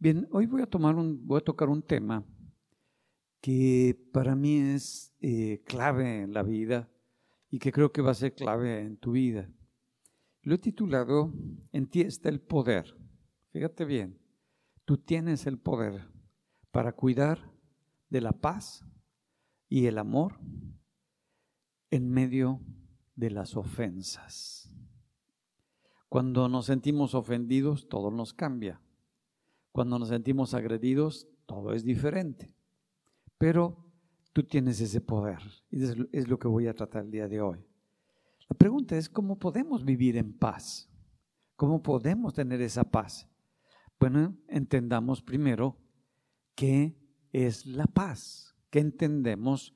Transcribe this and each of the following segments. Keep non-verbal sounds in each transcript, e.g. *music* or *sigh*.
Bien, hoy voy a, tomar un, voy a tocar un tema que para mí es eh, clave en la vida y que creo que va a ser clave en tu vida. Lo he titulado En ti está el poder. Fíjate bien, tú tienes el poder para cuidar de la paz y el amor en medio de las ofensas. Cuando nos sentimos ofendidos, todo nos cambia. Cuando nos sentimos agredidos, todo es diferente. Pero tú tienes ese poder y es lo que voy a tratar el día de hoy. La pregunta es, ¿cómo podemos vivir en paz? ¿Cómo podemos tener esa paz? Bueno, entendamos primero qué es la paz. ¿Qué entendemos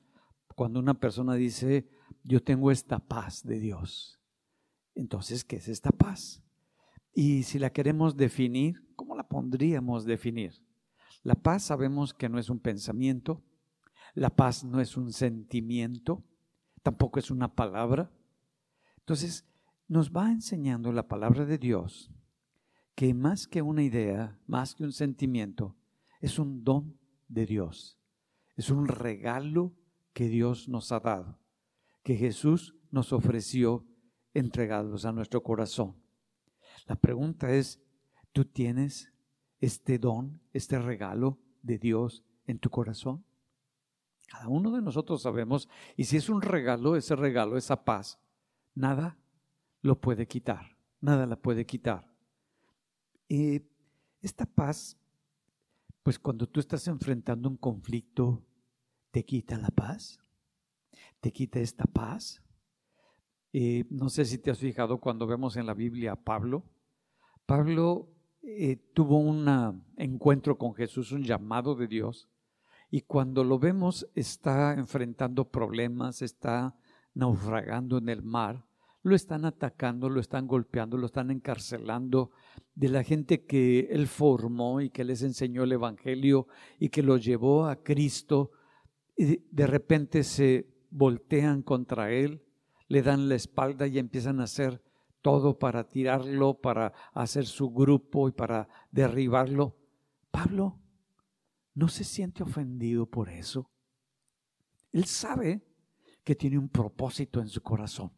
cuando una persona dice, yo tengo esta paz de Dios? Entonces, ¿qué es esta paz? Y si la queremos definir, ¿cómo la pondríamos definir? La paz sabemos que no es un pensamiento, la paz no es un sentimiento, tampoco es una palabra. Entonces, nos va enseñando la palabra de Dios que más que una idea, más que un sentimiento, es un don de Dios. Es un regalo que Dios nos ha dado, que Jesús nos ofreció entregados a nuestro corazón. La pregunta es, ¿tú tienes este don, este regalo de Dios en tu corazón? Cada uno de nosotros sabemos, y si es un regalo, ese regalo, esa paz, nada lo puede quitar, nada la puede quitar. Y esta paz, pues cuando tú estás enfrentando un conflicto, ¿te quita la paz? ¿Te quita esta paz? Eh, no sé si te has fijado cuando vemos en la Biblia a Pablo. Pablo eh, tuvo un encuentro con Jesús, un llamado de Dios, y cuando lo vemos está enfrentando problemas, está naufragando en el mar, lo están atacando, lo están golpeando, lo están encarcelando de la gente que él formó y que les enseñó el Evangelio y que lo llevó a Cristo, y de repente se voltean contra él le dan la espalda y empiezan a hacer todo para tirarlo, para hacer su grupo y para derribarlo. Pablo no se siente ofendido por eso. Él sabe que tiene un propósito en su corazón,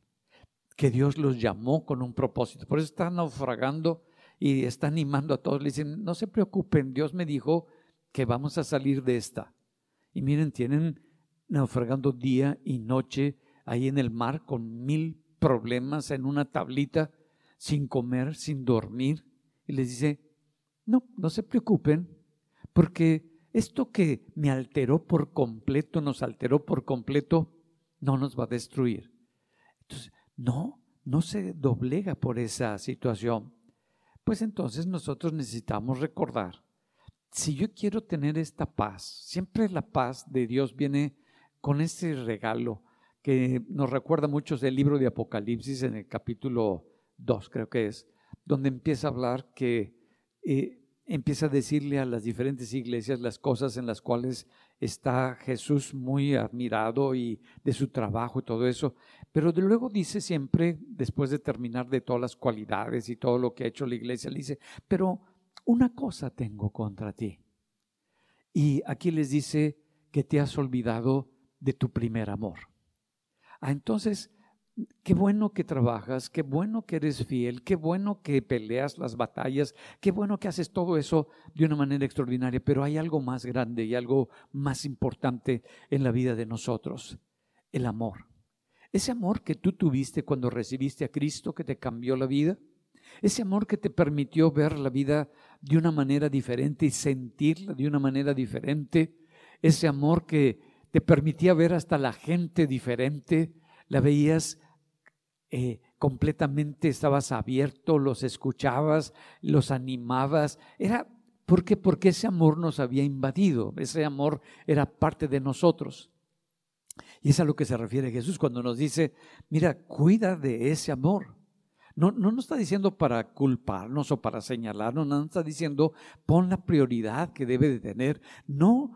que Dios los llamó con un propósito. Por eso está naufragando y está animando a todos. Le dicen, no se preocupen, Dios me dijo que vamos a salir de esta. Y miren, tienen naufragando día y noche ahí en el mar con mil problemas en una tablita, sin comer, sin dormir. Y les dice, no, no se preocupen, porque esto que me alteró por completo, nos alteró por completo, no nos va a destruir. Entonces, no, no se doblega por esa situación. Pues entonces nosotros necesitamos recordar, si yo quiero tener esta paz, siempre la paz de Dios viene con ese regalo que nos recuerda mucho del libro de Apocalipsis en el capítulo 2, creo que es, donde empieza a hablar que eh, empieza a decirle a las diferentes iglesias las cosas en las cuales está Jesús muy admirado y de su trabajo y todo eso, pero de luego dice siempre, después de terminar de todas las cualidades y todo lo que ha hecho la iglesia, le dice, pero una cosa tengo contra ti. Y aquí les dice que te has olvidado de tu primer amor. Ah, entonces, qué bueno que trabajas, qué bueno que eres fiel, qué bueno que peleas las batallas, qué bueno que haces todo eso de una manera extraordinaria, pero hay algo más grande y algo más importante en la vida de nosotros, el amor. Ese amor que tú tuviste cuando recibiste a Cristo, que te cambió la vida, ese amor que te permitió ver la vida de una manera diferente y sentirla de una manera diferente, ese amor que te permitía ver hasta la gente diferente, la veías eh, completamente, estabas abierto, los escuchabas, los animabas. Era porque porque ese amor nos había invadido, ese amor era parte de nosotros. Y es a lo que se refiere Jesús cuando nos dice, mira, cuida de ese amor. No, no nos está diciendo para culparnos o para señalarnos, no nos está diciendo pon la prioridad que debe de tener. No,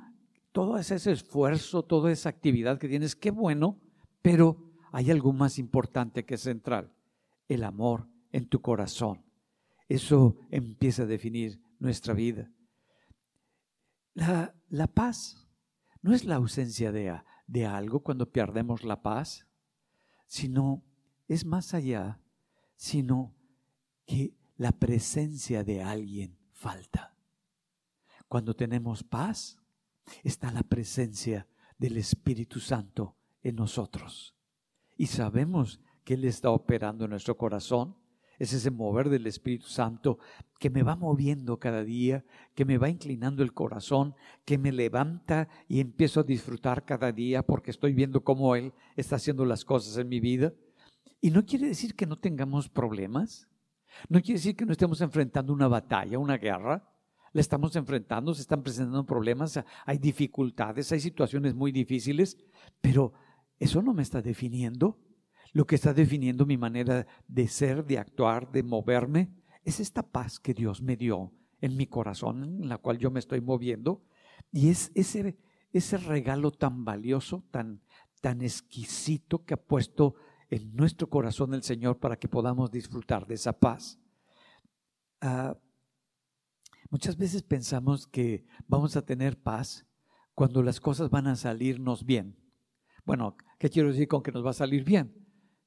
todo ese esfuerzo, toda esa actividad que tienes, qué bueno, pero hay algo más importante que es central, el amor en tu corazón. Eso empieza a definir nuestra vida. La, la paz no es la ausencia de, de algo cuando perdemos la paz, sino es más allá, sino que la presencia de alguien falta. Cuando tenemos paz, está la presencia del Espíritu Santo en nosotros. Y sabemos que Él está operando en nuestro corazón. Es ese mover del Espíritu Santo que me va moviendo cada día, que me va inclinando el corazón, que me levanta y empiezo a disfrutar cada día porque estoy viendo cómo Él está haciendo las cosas en mi vida. Y no quiere decir que no tengamos problemas, no quiere decir que no estemos enfrentando una batalla, una guerra. La estamos enfrentando, se están presentando problemas, hay dificultades, hay situaciones muy difíciles, pero eso no me está definiendo. Lo que está definiendo mi manera de ser, de actuar, de moverme, es esta paz que Dios me dio en mi corazón, en la cual yo me estoy moviendo. Y es ese, ese regalo tan valioso, tan, tan exquisito que ha puesto en nuestro corazón el Señor para que podamos disfrutar de esa paz. Ah, muchas veces pensamos que vamos a tener paz cuando las cosas van a salirnos bien. Bueno, ¿qué quiero decir con que nos va a salir bien?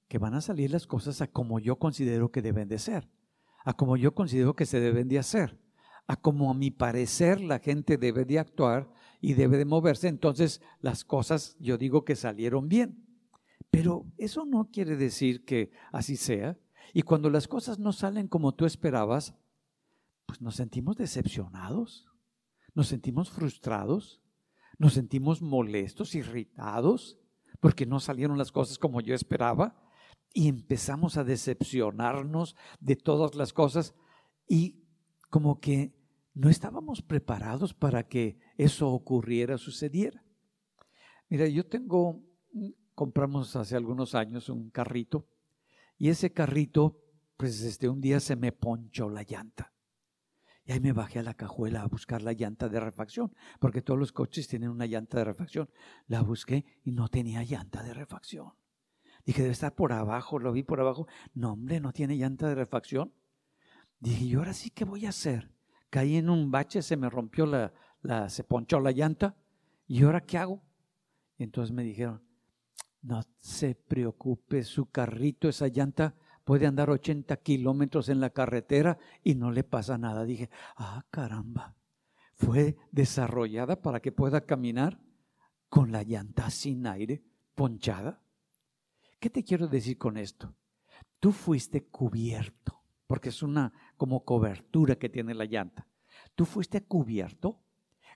Que van a salir las cosas a como yo considero que deben de ser, a como yo considero que se deben de hacer, a como a mi parecer la gente debe de actuar y debe de moverse. Entonces las cosas yo digo que salieron bien. Pero eso no quiere decir que así sea. Y cuando las cosas no salen como tú esperabas, pues nos sentimos decepcionados, nos sentimos frustrados, nos sentimos molestos, irritados, porque no salieron las cosas como yo esperaba. Y empezamos a decepcionarnos de todas las cosas y como que no estábamos preparados para que eso ocurriera, sucediera. Mira, yo tengo compramos hace algunos años un carrito y ese carrito, pues este, un día se me ponchó la llanta. Y ahí me bajé a la cajuela a buscar la llanta de refacción, porque todos los coches tienen una llanta de refacción. La busqué y no tenía llanta de refacción. Dije, debe estar por abajo, lo vi por abajo. No, hombre, no tiene llanta de refacción. Dije, ¿y ahora sí qué voy a hacer? Caí en un bache, se me rompió la, la se ponchó la llanta. ¿Y ahora qué hago? Entonces me dijeron, no se preocupe, su carrito, esa llanta puede andar 80 kilómetros en la carretera y no le pasa nada. Dije, ah, caramba, fue desarrollada para que pueda caminar con la llanta sin aire, ponchada. ¿Qué te quiero decir con esto? Tú fuiste cubierto, porque es una como cobertura que tiene la llanta. Tú fuiste cubierto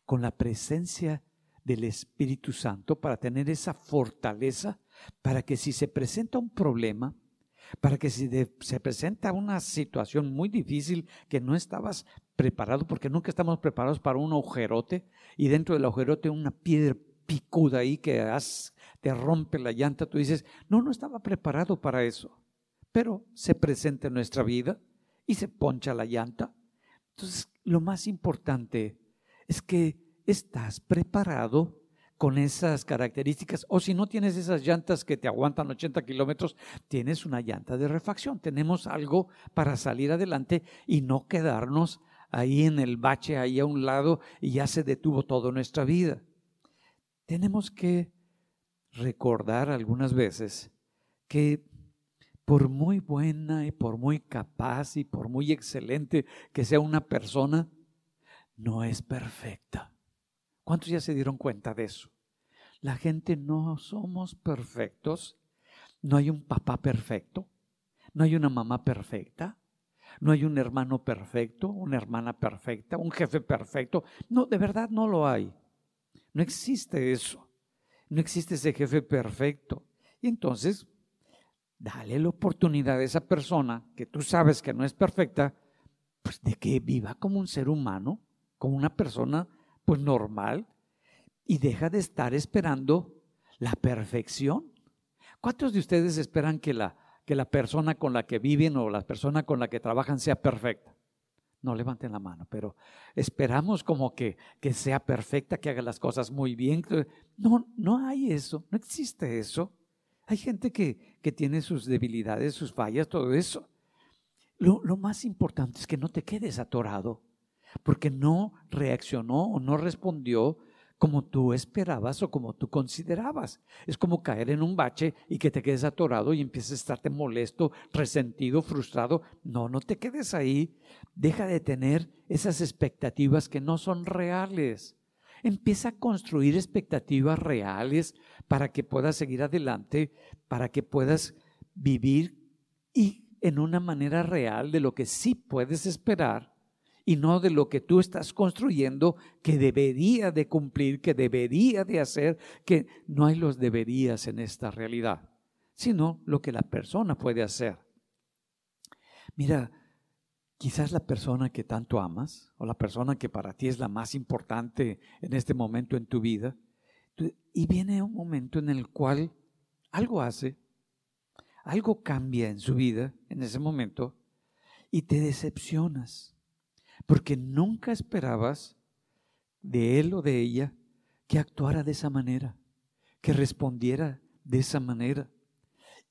con la presencia del Espíritu Santo para tener esa fortaleza para que si se presenta un problema, para que si se presenta una situación muy difícil que no estabas preparado, porque nunca estamos preparados para un agujerote y dentro del agujerote una piedra picuda ahí que te rompe la llanta, tú dices, no, no estaba preparado para eso, pero se presenta en nuestra vida y se poncha la llanta. Entonces, lo más importante es que estás preparado con esas características. O si no tienes esas llantas que te aguantan 80 kilómetros, tienes una llanta de refacción. Tenemos algo para salir adelante y no quedarnos ahí en el bache, ahí a un lado, y ya se detuvo toda nuestra vida. Tenemos que recordar algunas veces que por muy buena y por muy capaz y por muy excelente que sea una persona, no es perfecta. ¿Cuántos ya se dieron cuenta de eso? La gente no somos perfectos. No hay un papá perfecto. No hay una mamá perfecta. No hay un hermano perfecto, una hermana perfecta, un jefe perfecto. No, de verdad no lo hay. No existe eso. No existe ese jefe perfecto. Y entonces, dale la oportunidad a esa persona que tú sabes que no es perfecta, pues de que viva como un ser humano, como una persona pues normal y deja de estar esperando la perfección. ¿Cuántos de ustedes esperan que la, que la persona con la que viven o la persona con la que trabajan sea perfecta? No levanten la mano, pero esperamos como que, que sea perfecta, que haga las cosas muy bien. No, no hay eso, no existe eso. Hay gente que, que tiene sus debilidades, sus fallas, todo eso. Lo, lo más importante es que no te quedes atorado porque no reaccionó o no respondió como tú esperabas o como tú considerabas. Es como caer en un bache y que te quedes atorado y empieces a estarte molesto, resentido, frustrado. No, no te quedes ahí. Deja de tener esas expectativas que no son reales. Empieza a construir expectativas reales para que puedas seguir adelante, para que puedas vivir y en una manera real de lo que sí puedes esperar y no de lo que tú estás construyendo que debería de cumplir, que debería de hacer, que no hay los deberías en esta realidad, sino lo que la persona puede hacer. Mira, quizás la persona que tanto amas o la persona que para ti es la más importante en este momento en tu vida, y viene un momento en el cual algo hace, algo cambia en su vida en ese momento y te decepcionas porque nunca esperabas de él o de ella que actuara de esa manera, que respondiera de esa manera.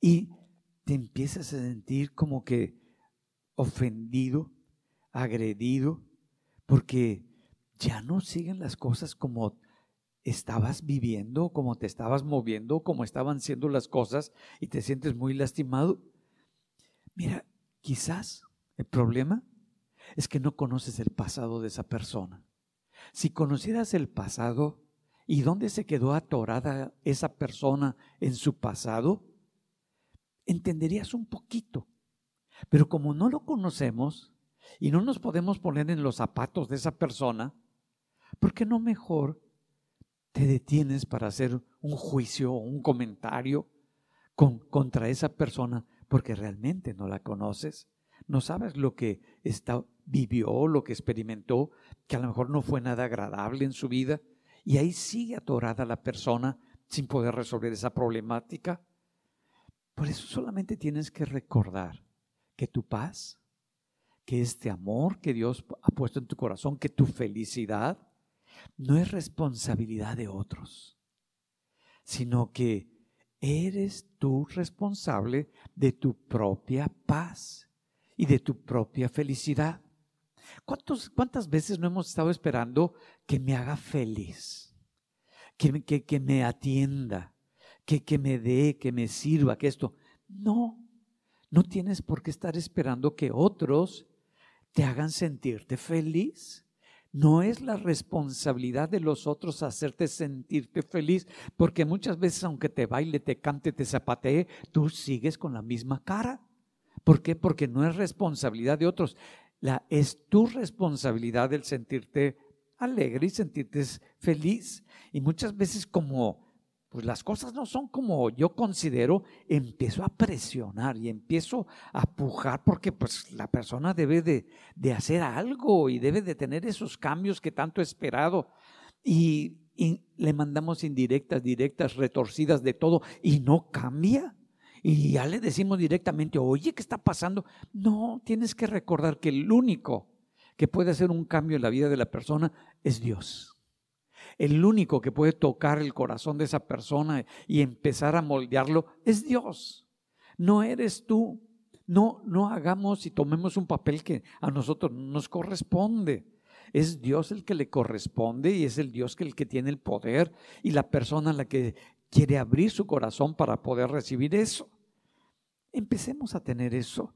Y te empiezas a sentir como que ofendido, agredido, porque ya no siguen las cosas como estabas viviendo, como te estabas moviendo, como estaban siendo las cosas y te sientes muy lastimado. Mira, quizás el problema es que no conoces el pasado de esa persona. Si conocieras el pasado y dónde se quedó atorada esa persona en su pasado, entenderías un poquito. Pero como no lo conocemos y no nos podemos poner en los zapatos de esa persona, ¿por qué no mejor te detienes para hacer un juicio o un comentario contra esa persona porque realmente no la conoces? No sabes lo que está vivió, lo que experimentó, que a lo mejor no fue nada agradable en su vida, y ahí sigue atorada la persona sin poder resolver esa problemática. Por eso solamente tienes que recordar que tu paz, que este amor que Dios ha puesto en tu corazón, que tu felicidad, no es responsabilidad de otros, sino que eres tú responsable de tu propia paz y de tu propia felicidad. ¿Cuántas veces no hemos estado esperando que me haga feliz? Que, que, que me atienda, que, que me dé, que me sirva, que esto. No, no tienes por qué estar esperando que otros te hagan sentirte feliz. No es la responsabilidad de los otros hacerte sentirte feliz, porque muchas veces aunque te baile, te cante, te zapatee, tú sigues con la misma cara. ¿Por qué? Porque no es responsabilidad de otros es tu responsabilidad el sentirte alegre y sentirte feliz. Y muchas veces como pues las cosas no son como yo considero, empiezo a presionar y empiezo a pujar porque pues la persona debe de, de hacer algo y debe de tener esos cambios que tanto he esperado. Y le mandamos indirectas, directas, retorcidas de todo y no cambia y ya le decimos directamente, oye, ¿qué está pasando? No, tienes que recordar que el único que puede hacer un cambio en la vida de la persona es Dios. El único que puede tocar el corazón de esa persona y empezar a moldearlo es Dios. No eres tú. No, no hagamos y tomemos un papel que a nosotros nos corresponde. Es Dios el que le corresponde y es el Dios el que tiene el poder y la persona a la que quiere abrir su corazón para poder recibir eso. Empecemos a tener eso.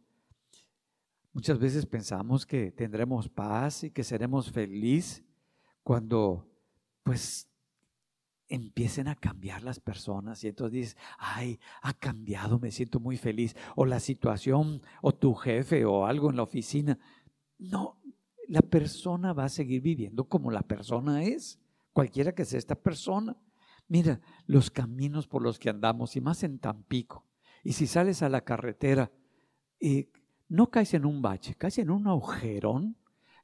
Muchas veces pensamos que tendremos paz y que seremos felices cuando pues empiecen a cambiar las personas y entonces dices, ay, ha cambiado, me siento muy feliz. O la situación, o tu jefe, o algo en la oficina. No, la persona va a seguir viviendo como la persona es, cualquiera que sea esta persona. Mira, los caminos por los que andamos, y más en Tampico, y si sales a la carretera, y no caes en un bache, caes en un agujerón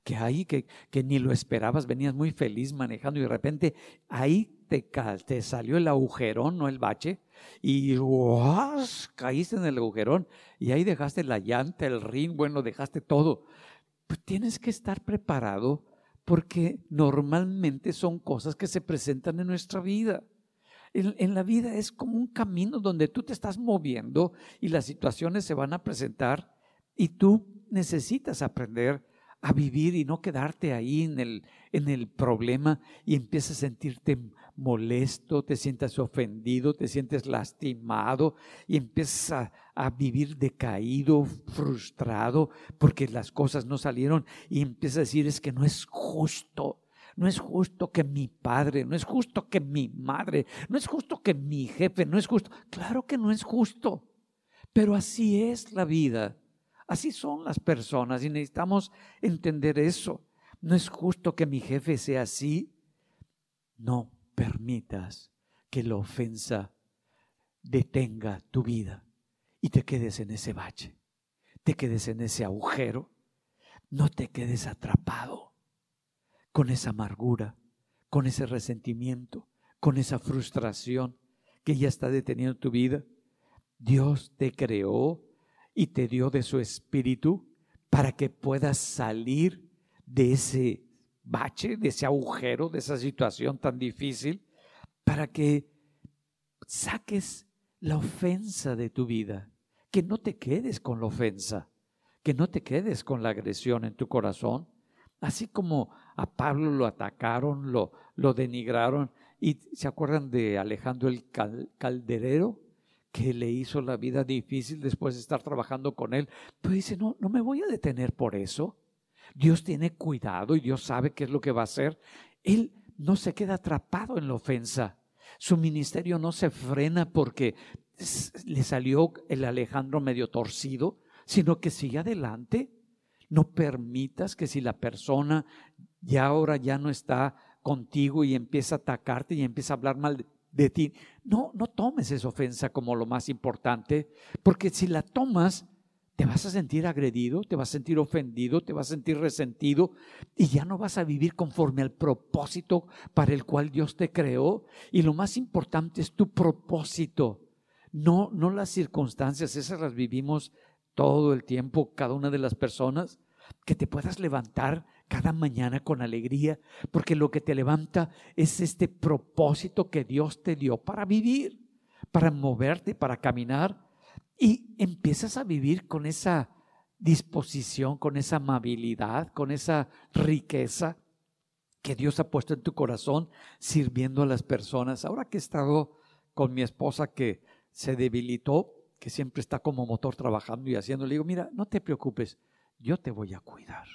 que ahí que, que ni lo esperabas, venías muy feliz manejando y de repente ahí te, salió el agujerón, no el bache, y caíste en el agujerón y ahí dejaste la llanta, el ring, bueno, dejaste todo. Pues tienes que estar preparado porque normalmente son cosas que se presentan en nuestra vida en, la vida es como un camino donde tú te estás moviendo y las situaciones se van a presentar y tú necesitas aprender a vivir y no quedarte ahí en el, en el problema y empiezas a sentirte molesto, te sientes ofendido, te sientes lastimado y empiezas a, a, vivir decaído, frustrado porque las cosas no salieron y empiezas a decir es que no es justo. No es justo que mi padre, no es justo que mi madre, no es justo que mi jefe, no es justo. Claro que no es justo, pero así es la vida. Así son las personas y necesitamos entender eso. No es justo que mi jefe sea así. No permitas que la ofensa detenga tu vida y te quedes en ese bache, te quedes en ese agujero. No te quedes atrapado con esa amargura, con ese resentimiento, con esa frustración que ya está deteniendo tu vida. Dios te creó y te dio de su espíritu para que puedas salir de ese bache, de ese agujero, de esa situación tan difícil, para que saques la ofensa de tu vida, que no te quedes con la ofensa, que no te quedes con la agresión en tu corazón, así como a Pablo lo atacaron, lo, denigraron, y se acuerdan de Alejandro el Calderero, que le hizo la vida difícil después de estar trabajando con él. Pero dice, no, no me voy a detener por eso. Dios tiene cuidado y Dios sabe qué es lo que va a hacer. Él no se queda atrapado en la ofensa. Su ministerio no se frena porque le salió el Alejandro medio torcido, sino que sigue adelante. No permitas que si la persona ya ahora ya no está contigo y empieza a atacarte y empieza a hablar mal de ti. No, no tomes esa ofensa como lo más importante, porque si la tomas, te vas a sentir agredido, te vas a sentir ofendido, te vas a sentir resentido y ya no vas a vivir conforme al propósito para el cual Dios te creó. Y lo más importante es tu propósito, no, no las circunstancias, esas las vivimos todo el tiempo, cada una de las personas, que te puedas levantar cada mañana con alegría, porque lo que te levanta es este propósito que Dios te dio para vivir, para moverte, para caminar, y empiezas a vivir con esa disposición, con esa amabilidad, con esa riqueza que Dios ha puesto en tu corazón sirviendo a las personas. Ahora que he estado con mi esposa que se debilitó, que siempre está como motor trabajando y haciendo, le digo, mira, no te preocupes, yo te voy a cuidar.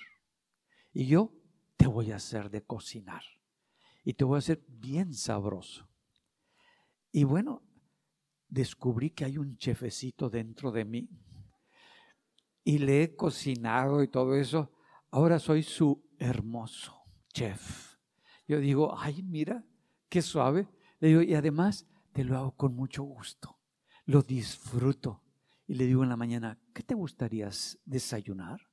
Y yo te voy a hacer de cocinar. Y te voy a hacer bien sabroso. Y bueno, descubrí que hay un chefecito dentro de mí. Y le he cocinado y todo eso. Ahora soy su hermoso chef. Yo digo, ay, mira, qué suave. Le digo, y además te lo hago con mucho gusto. Lo disfruto. Y le digo en la mañana, ¿qué te gustaría desayunar?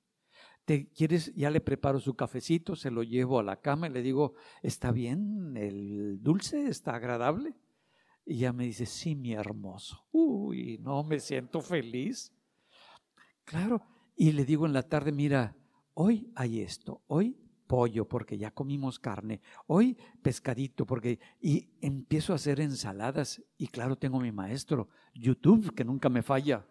¿Te quieres? Ya le preparo su cafecito, se lo llevo a la cama y le digo, ¿está bien el dulce? ¿Está agradable? Y ya me dice, sí, mi hermoso. Uy, no, me siento feliz. Claro. Y le digo en la tarde, mira, hoy hay esto, hoy pollo porque ya comimos carne, hoy pescadito porque... Y empiezo a hacer ensaladas y claro, tengo mi maestro, YouTube, que nunca me falla.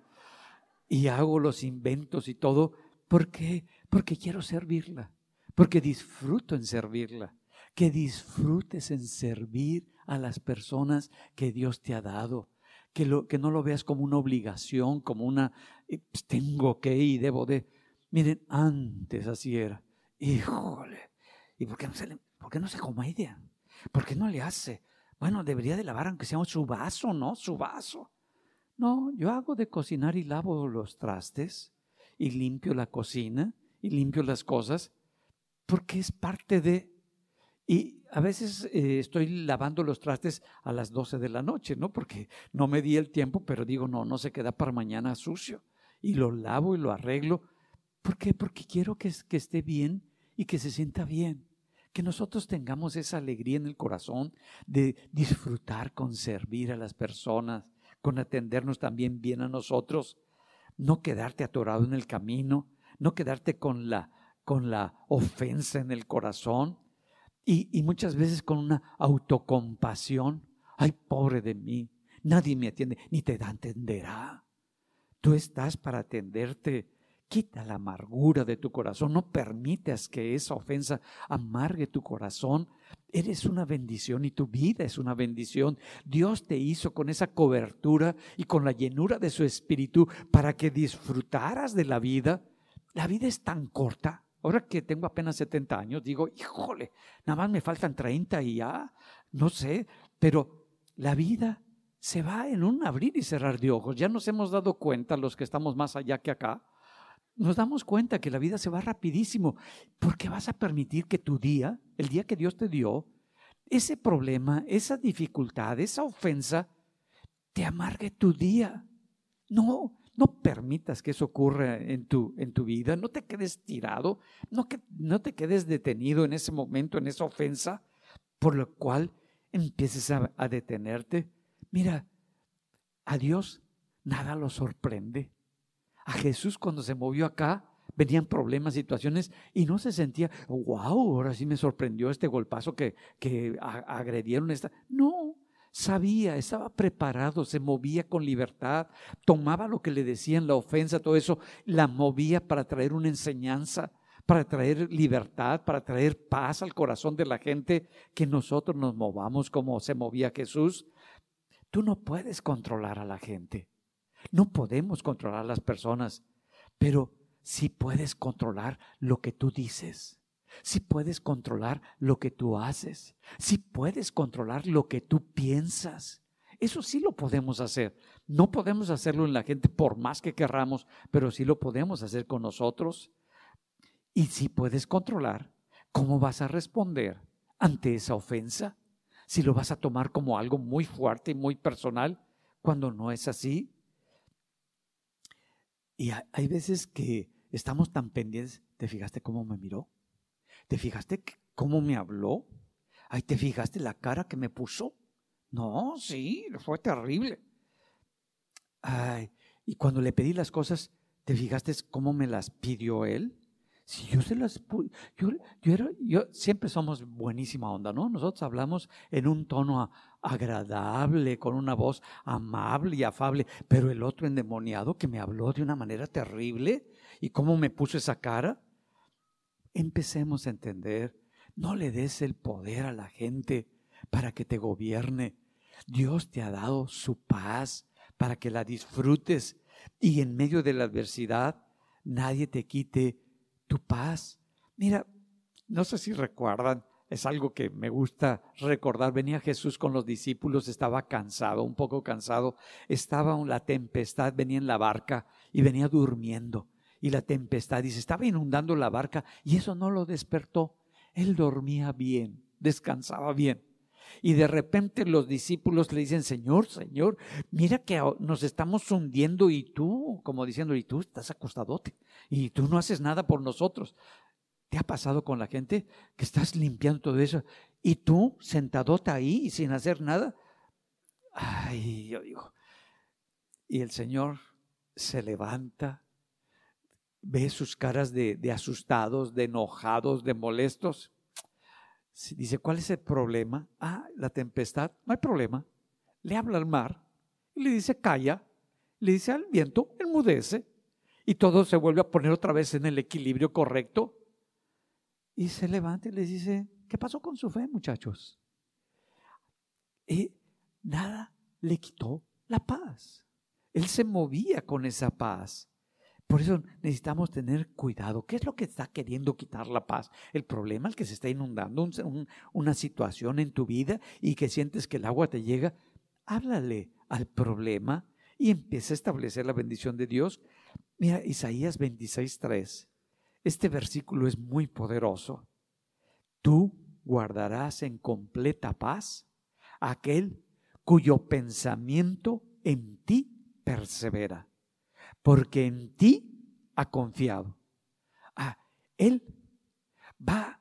Y hago los inventos y todo porque porque quiero servirla, porque disfruto en servirla. Que disfrutes en servir a las personas que Dios te ha dado. Que, lo, que no lo veas como una obligación, como una, eh, pues, tengo que y debo de. Miren, antes así era. Híjole. ¿Y por qué no se, le, por qué no se idea? ¿Por qué no le hace? Bueno, debería de lavar aunque sea su vaso, ¿no? Su vaso. No, yo hago de cocinar y lavo los trastes y limpio la cocina y limpio las cosas porque es parte de... Y a veces eh, estoy lavando los trastes a las 12 de la noche, ¿no? Porque no me di el tiempo, pero digo, no, no se queda para mañana sucio. Y lo lavo y lo arreglo. ¿Por qué? Porque quiero que, que esté bien y que se sienta bien. Que nosotros tengamos esa alegría en el corazón de disfrutar con servir a las personas, con atendernos también bien a nosotros, no quedarte atorado en el camino, no quedarte con la, con la ofensa en el corazón y, y muchas veces con una autocompasión. Ay, pobre de mí, nadie me atiende, ni te da entenderá. Tú estás para atenderte. Quita la amargura de tu corazón. No permitas que esa ofensa amargue tu corazón. Eres una bendición y tu vida es una bendición. Dios te hizo con esa cobertura y con la llenura de su espíritu para que disfrutaras de la vida. La vida es tan corta. Ahora que tengo apenas 70 años, digo, híjole, nada más me faltan 30 y ya, no sé, pero la vida se va en un abrir y cerrar de ojos. Ya nos hemos dado cuenta, los que estamos más allá que acá, nos damos cuenta que la vida se va rapidísimo, porque vas a permitir que tu día, el día que Dios te dio, ese problema, esa dificultad, esa ofensa, te amargue tu día. No, no permitas que eso ocurra en tu, en tu vida, no te quedes tirado, no, que, no te quedes detenido en ese momento, en esa ofensa, por lo cual empieces a, a detenerte. Mira, a Dios nada lo sorprende. A Jesús cuando se movió acá, venían problemas, situaciones, y no se sentía, wow, ahora sí me sorprendió este golpazo que, que agredieron. No, sabía, estaba preparado, se movía con libertad, tomaba lo que le decían, la ofensa, todo eso, la movía para traer una enseñanza, para traer libertad, para traer paz al corazón de la gente, que nosotros nos movamos como se movía Jesús. Tú no puedes controlar a la gente. No podemos controlar a las personas, pero sí puedes controlar lo que tú dices. Sí puedes controlar lo que tú haces. Sí puedes controlar lo que tú piensas. Eso sí lo podemos hacer. No podemos hacerlo en la gente por más que querramos, pero sí lo podemos hacer con nosotros. Y sí puedes controlar cómo vas a responder ante esa ofensa. Si lo vas a tomar como algo muy fuerte y muy personal, cuando no es así, y hay veces que estamos tan pendientes, ¿te fijaste cómo me miró? ¿Te fijaste cómo me habló? Ay, ¿te fijaste la cara que me puso? No, sí, fue terrible. Ay, y cuando le pedí las cosas, ¿te fijaste cómo me las pidió él? Si yo se las yo, yo, yo siempre somos buenísima onda, ¿no? Nosotros hablamos en un tono agradable, con una voz amable y afable, pero el otro endemoniado que me habló de una manera terrible y cómo me puso esa cara, empecemos a entender, no le des el poder a la gente para que te gobierne. Dios te ha dado su paz para que la disfrutes y en medio de la adversidad nadie te quite tu paz. Mira, no sé si recuerdan, es algo que me gusta recordar. Venía Jesús con los discípulos, estaba cansado, un poco cansado. Estaba la tempestad, venía en la barca y venía durmiendo. Y la tempestad, dice, estaba inundando la barca y eso no lo despertó. Él dormía bien, descansaba bien. Y de repente los discípulos le dicen, Señor, Señor, mira que nos estamos hundiendo y tú, como diciendo, y tú estás acostadote y tú no haces nada por nosotros. ¿Te ha pasado con la gente que estás limpiando todo eso y tú sentadote ahí sin hacer nada? Ay, yo digo. Y el Señor se levanta, ve sus caras de, de asustados, de enojados, de molestos Dice, ¿cuál es el problema? Ah, la tempestad. No hay problema. Le habla al mar y le dice, calla. Le dice al viento, enmudece. Y todo se vuelve a poner otra vez en el equilibrio correcto. Y se levanta y les dice, ¿qué pasó con su fe, muchachos? Y nada le quitó la paz. Él se movía con esa paz. Por eso necesitamos tener cuidado. ¿Qué es lo que está queriendo quitar la paz? El problema es que se está inundando una situación en tu vida y que sientes que el agua te llega. Háblale al problema y empieza a establecer la bendición de Dios. Mira, Isaías 26.3. Este versículo es muy poderoso. Tú guardarás en completa paz aquel cuyo pensamiento en ti persevera porque en ti ha confiado. Ah, Él va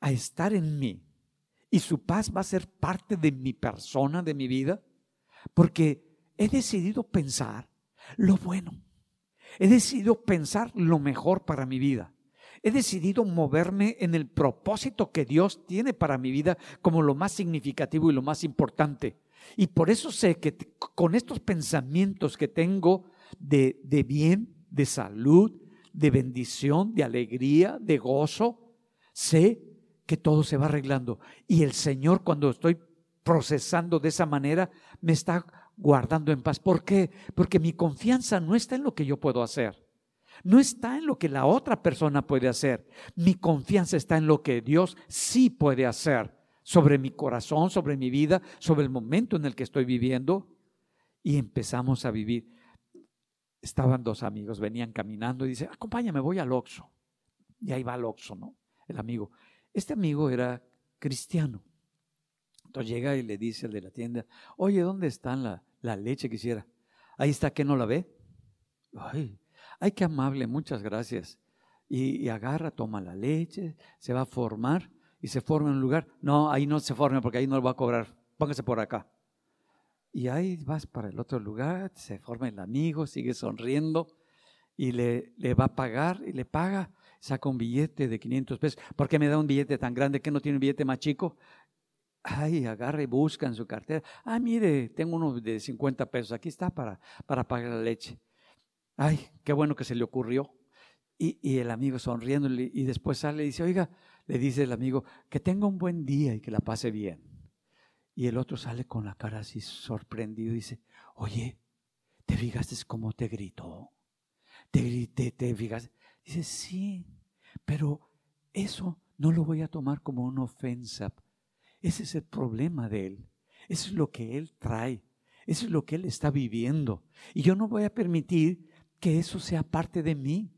a estar en mí y su paz va a ser parte de mi persona, de mi vida, porque he decidido pensar lo bueno. He decidido pensar lo mejor para mi vida. He decidido moverme en el propósito que Dios tiene para mi vida como lo más significativo y lo más importante. Y por eso sé que con estos pensamientos que tengo de, bien, de salud, de bendición, de alegría, de gozo. Sé que todo se va arreglando. Y el Señor cuando estoy procesando de esa manera, me está guardando en paz. ¿Por qué? Porque mi confianza no está en lo que yo puedo hacer. No está en lo que la otra persona puede hacer. Mi confianza está en lo que Dios sí puede hacer sobre mi corazón, sobre mi vida, sobre el momento en el que estoy viviendo. Y empezamos a vivir. Estaban dos amigos, venían caminando y dice, acompáñame, voy al Oxxo. Y ahí va al Oxxo, ¿no? El amigo. Este amigo era cristiano. Entonces llega y le dice al de la tienda, oye, ¿dónde está la, la leche quisiera? Ahí está, ¿que no la ve? Ay, ay, qué amable, muchas gracias. Y, y, agarra, toma la leche, se va a formar y se forma en un lugar. No, ahí no se forma porque ahí no lo va a cobrar. Póngase por acá. Y ahí vas para el otro lugar, se forma el amigo, sigue sonriendo y le, le va a pagar y le paga, saca un billete de 500 pesos. ¿Por qué me da un billete tan grande que no tiene un billete más chico? Ay, agarra y busca en su cartera. Ah, mire, tengo uno de 50 pesos, aquí está para, para pagar la leche. Ay, qué bueno que se le ocurrió. Y, y el amigo sonriendo y después sale y dice, oiga, le dice el amigo, que tenga un buen día y que la pase bien. Y el otro sale con la cara así sorprendido y dice, oye, ¿te fijaste cómo te gritó? ¿Te grité, te fijaste? Dice, sí, pero eso no lo voy a tomar como una ofensa. Ese es el problema de él. Eso es lo que él trae. Es lo que él está viviendo. Y yo no voy a permitir que eso sea parte de mí,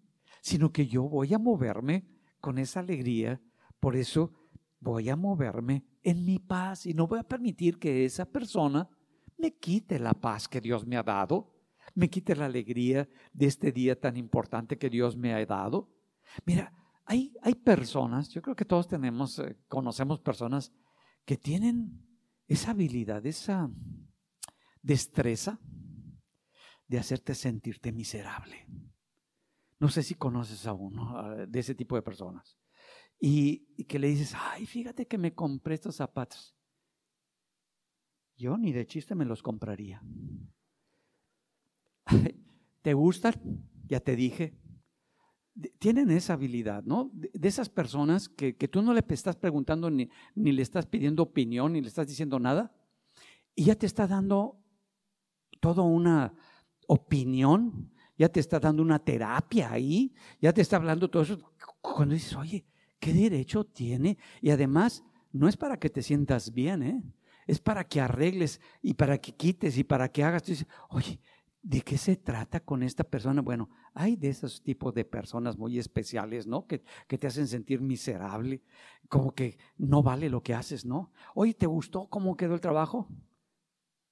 sino que yo voy a moverme con esa alegría. Por eso voy a moverme en mi paz y no voy a permitir que esa persona me quite la paz que Dios me ha dado, me quite la alegría de este día tan importante que Dios me ha dado. Mira, hay, hay personas, yo creo que todos tenemos, eh, conocemos personas que tienen esa habilidad, esa destreza de hacerte sentirte miserable. No sé si conoces a uno de ese tipo de personas y, que le dices, ay, fíjate que me compré estos zapatos. Yo ni de chiste me los compraría. *laughs* ¿Te gustan? Ya te dije. Tienen esa habilidad, ¿no? De, esas personas que, que, tú no le estás preguntando ni, ni le estás pidiendo opinión, ni le estás diciendo nada, y ya te está dando toda una opinión, ya te está dando una terapia ahí, ya te está hablando todo eso. Cuando dices, oye, ¿Qué derecho tiene? Y además, no es para que te sientas bien, ¿eh? es para que arregles y para que quites y para que hagas. dices, oye, ¿de qué se trata con esta persona? Bueno, hay de esos tipos de personas muy especiales, ¿no? Que, que, te hacen sentir miserable, como que no vale lo que haces, ¿no? Oye, ¿te gustó cómo quedó el trabajo?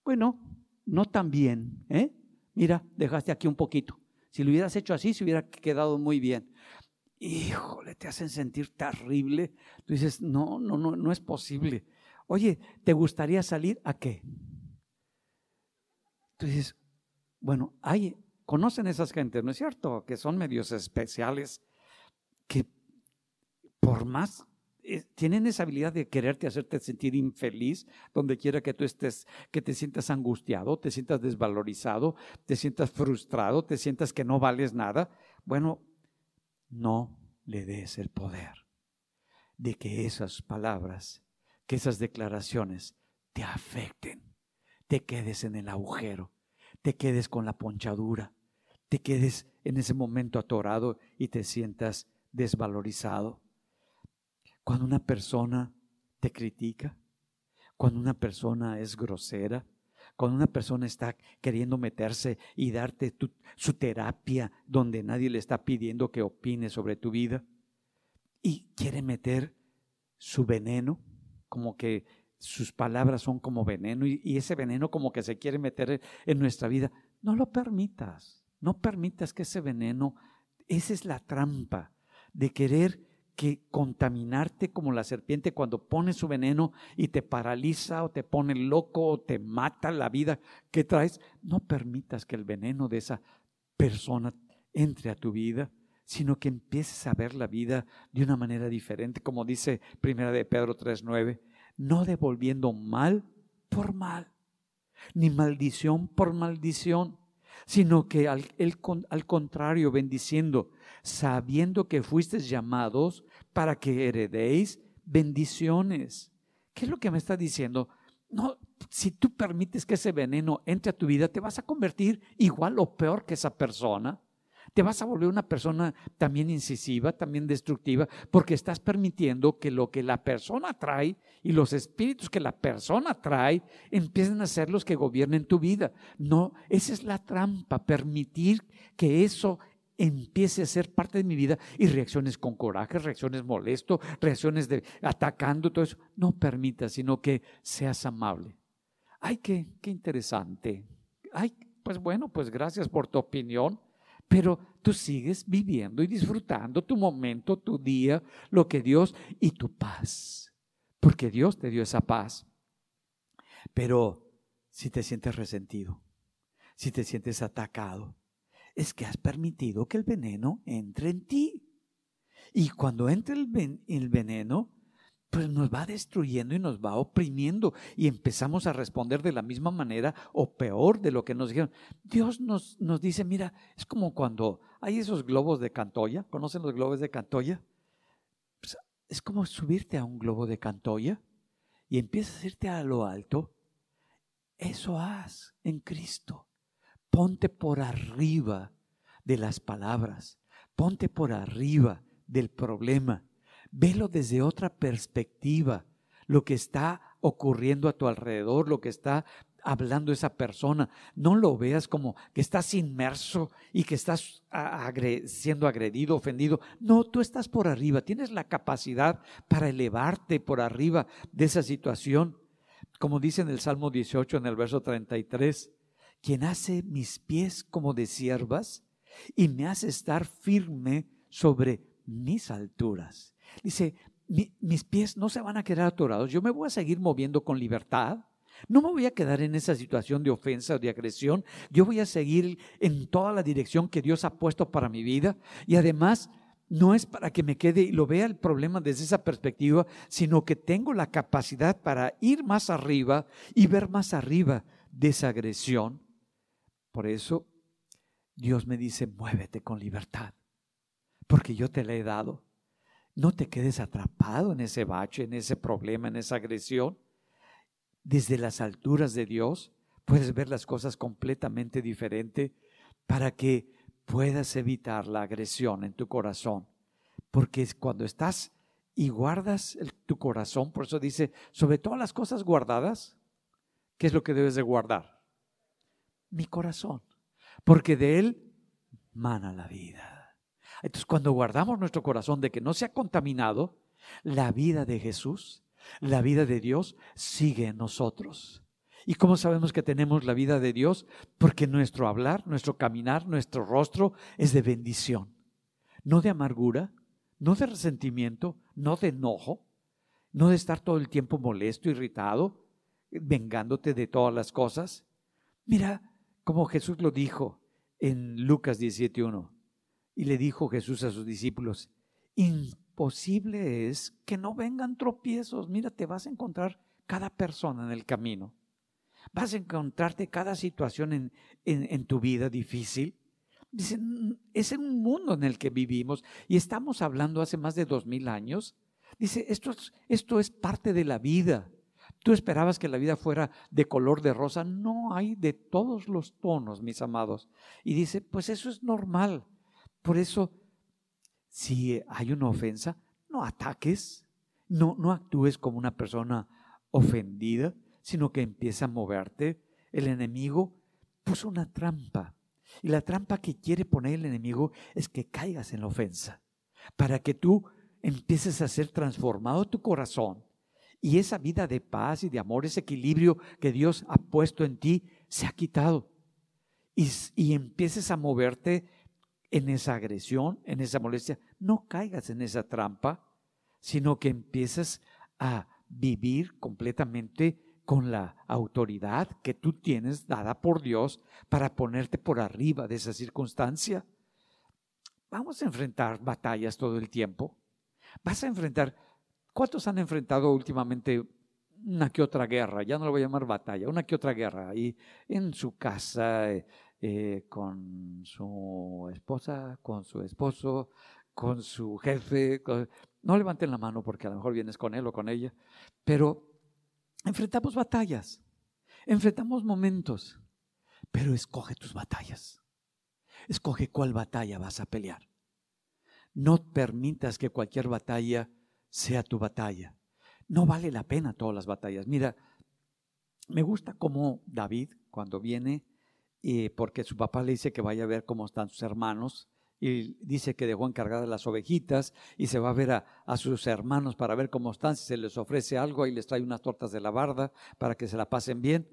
Bueno, no tan bien, ¿eh? Mira, dejaste aquí un poquito. Si lo hubieras hecho así, se hubiera quedado muy bien híjole, te hacen sentir terrible. Tú dices, no, no, no, no es posible. Oye, ¿te gustaría salir a qué? Tú dices, bueno, hay, conocen esas gentes, ¿no es cierto? Que son medios especiales, que por más eh, tienen esa habilidad de quererte hacerte sentir infeliz donde quiera que tú estés, que te sientas angustiado, te sientas desvalorizado, te sientas frustrado, te sientas que no vales nada. Bueno, no le des el poder de que esas palabras, que esas declaraciones te afecten, te quedes en el agujero, te quedes con la ponchadura, te quedes en ese momento atorado y te sientas desvalorizado. Cuando una persona te critica, cuando una persona es grosera, cuando una persona está queriendo meterse y darte su terapia donde nadie le está pidiendo que opine sobre tu vida y quiere meter su veneno, como que sus palabras son como veneno y, ese veneno como que se quiere meter en nuestra vida, no lo permitas, no permitas que ese veneno, esa es la trampa de querer que contaminarte como la serpiente cuando pone su veneno y te paraliza o te pone loco o te mata la vida que traes. No permitas que el veneno de esa persona entre a tu vida, sino que empieces a ver la vida de una manera diferente, como dice Primera de Pedro 3:9, no devolviendo mal por mal, ni maldición por maldición, sino que al, al contrario, bendiciendo, sabiendo que fuisteis llamados para que heredéis bendiciones. ¿Qué es lo que me está diciendo? No, si tú permites que ese veneno entre a tu vida, te vas a convertir igual o peor que esa persona. Te vas a volver una persona también incisiva, también destructiva, porque estás permitiendo que lo que la persona trae y los espíritus que la persona trae empiecen a ser los que gobiernen tu vida. No, esa es la trampa, permitir que eso empiece a ser parte de mi vida y reacciones con coraje, reacciones molesto, reacciones de atacando, todo eso. No permita, sino que seas amable. Ay, qué, qué interesante. Ay, pues bueno, pues gracias por tu opinión, pero tú sigues viviendo y disfrutando tu momento, tu día, lo que Dios y tu paz, porque Dios te dio esa paz. Pero si te sientes resentido, si te sientes atacado, es que has permitido que el veneno entre en ti. Y cuando entra el, veneno, pues nos va destruyendo y nos va oprimiendo y empezamos a responder de la misma manera o peor de lo que nos dijeron. Dios nos, nos dice, mira, es como cuando hay esos globos de Cantoya, ¿conocen los globos de Cantoya? Pues, es como subirte a un globo de Cantoya y empiezas a irte a lo alto. Eso haz en Cristo ponte por arriba de las palabras, ponte por arriba del problema, velo desde otra perspectiva, lo que está ocurriendo a tu alrededor, lo que está hablando esa persona. No lo veas como que estás inmerso y que estás siendo agredido, ofendido. No, tú estás por arriba, tienes la capacidad para elevarte por arriba de esa situación. Como dice en el Salmo 18, en el verso 33, quien hace mis pies como de siervas y me hace estar firme sobre mis alturas. Dice, mis pies no se van a quedar atorados, yo me voy a seguir moviendo con libertad. No me voy a quedar en esa situación de ofensa o de agresión. Yo voy a seguir en toda la dirección que Dios ha puesto para mi vida. Y además, no es para que me quede y lo vea el problema desde esa perspectiva, sino que tengo la capacidad para ir más arriba y ver más arriba de esa agresión por eso Dios me dice, muévete con libertad, porque yo te la he dado. No te quedes atrapado en ese bache, en ese problema, en esa agresión. Desde las alturas de Dios puedes ver las cosas completamente diferente para que puedas evitar la agresión en tu corazón. Porque cuando estás y guardas tu corazón, por eso dice, sobre todas las cosas guardadas, ¿qué es lo que debes de guardar? Mi corazón, porque de él mana la vida. Entonces, cuando guardamos nuestro corazón de que no se ha contaminado, la vida de Jesús, la vida de Dios sigue en nosotros. ¿Y cómo sabemos que tenemos la vida de Dios? Porque nuestro hablar, nuestro caminar, nuestro rostro es de bendición, no de amargura, no de resentimiento, no de enojo, no de estar todo el tiempo molesto, irritado, vengándote de todas las cosas. Mira, como Jesús lo dijo en Lucas 17.1. Y le dijo Jesús a sus discípulos, imposible es que no vengan tropiezos. Mira, te vas a encontrar cada persona en el camino. Vas a encontrarte cada situación en, en, tu vida difícil. Dicen, es en un mundo en el que vivimos y estamos hablando hace más de dos mil años. Dice, esto esto es parte de la vida. Tú esperabas que la vida fuera de color de rosa. No hay de todos los tonos, mis amados. Y dice, pues eso es normal. Por eso, si hay una ofensa, no ataques, no, no actúes como una persona ofendida, sino que empieza a moverte. El enemigo puso una trampa. Y la trampa que quiere poner el enemigo es que caigas en la ofensa, para que tú empieces a ser transformado tu corazón y esa vida de paz y de amor, ese equilibrio que Dios ha puesto en ti, se ha quitado. Y, y empieces a moverte en esa agresión, en esa molestia. No caigas en esa trampa, sino que empieces a vivir completamente con la autoridad que tú tienes dada por Dios para ponerte por arriba de esa circunstancia. Vamos a enfrentar batallas todo el tiempo. Vas a enfrentar ¿Cuántos han enfrentado últimamente una que otra guerra? Ya no lo voy a llamar batalla, una que otra guerra ahí en su casa, eh, eh, con su esposa, con su esposo, con su jefe. No levanten la mano porque a lo mejor vienes con él o con ella, pero enfrentamos batallas, enfrentamos momentos, pero escoge tus batallas. Escoge cuál batalla vas a pelear. No permitas que cualquier batalla sea tu batalla. No vale la pena todas las batallas. Mira, me gusta cómo David, cuando viene, y porque su papá le dice que vaya a ver cómo están sus hermanos, y dice que dejó encargadas las ovejitas y se va a ver a, a, sus hermanos para ver cómo están, si se les ofrece algo y les trae unas tortas de la barda para que se la pasen bien.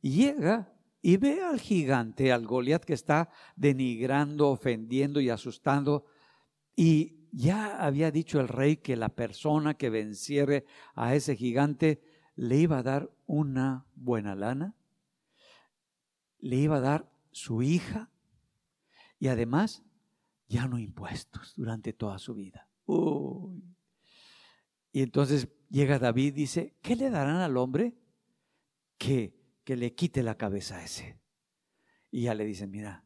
Llega y ve al gigante, al Goliat que está denigrando, ofendiendo y asustando. Y ya había dicho el rey que la persona que venciere a ese gigante le iba a dar una buena lana, le iba a dar su hija y además ya no impuestos durante toda su vida. Y entonces llega David y dice, ¿qué le darán al hombre que, que le quite la cabeza a ese? Y ya le dicen, mira,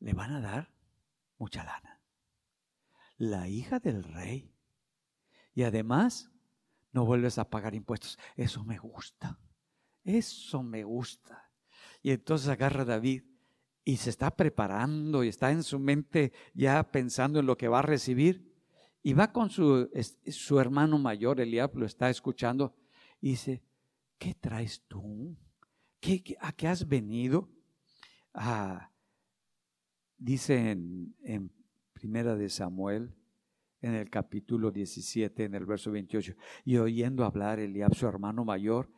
le van a dar mucha lana. La hija del rey. Y además, no vuelves a pagar impuestos. Eso me gusta. Eso me gusta. Y entonces agarra David y se está preparando y está en su mente ya pensando en lo que va a recibir. Y va con su, su hermano mayor, Eliab, lo está escuchando y dice, ¿qué traes tú? ¿Qué, a qué has venido? Ah, dice en, en Primera de Samuel, en el capítulo 17, en el verso 28, y oyendo hablar Eliab, su hermano mayor,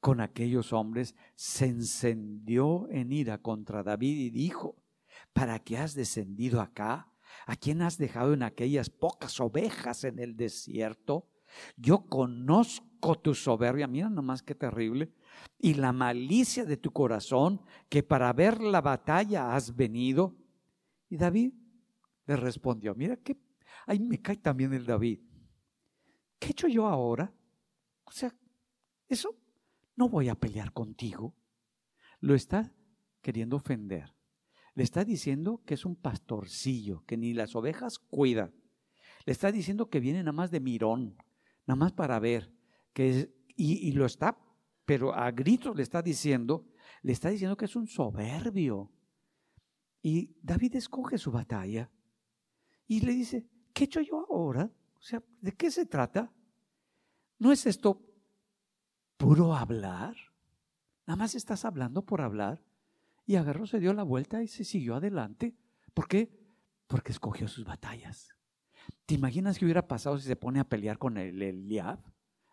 con aquellos hombres, se encendió en ira contra David y dijo, ¿para qué has descendido acá? ¿A quién has dejado en aquellas pocas ovejas en el desierto? Yo conozco tu soberbia, mira nomás qué terrible, y la malicia de tu corazón, que para ver la batalla has venido. Y David le respondió, mira qué, ahí me cae también el David. ¿Qué he hecho yo ahora? O sea, eso no voy a pelear contigo. Lo está queriendo ofender. Le está diciendo que es un pastorcillo, que ni las ovejas cuida. Le está diciendo que viene nada más de mirón, nada más para ver. Que y, lo está, pero a gritos le está diciendo, le está diciendo que es un soberbio. Y David escoge su batalla y le dice, ¿qué he hecho yo ahora? O sea, ¿de qué se trata? ¿No es esto puro hablar. Nada más estás hablando por hablar. Y agarró, se dio la vuelta y se siguió adelante. ¿Por qué? Porque escogió sus batallas. ¿Te imaginas qué hubiera pasado si se pone a pelear con el Eliab?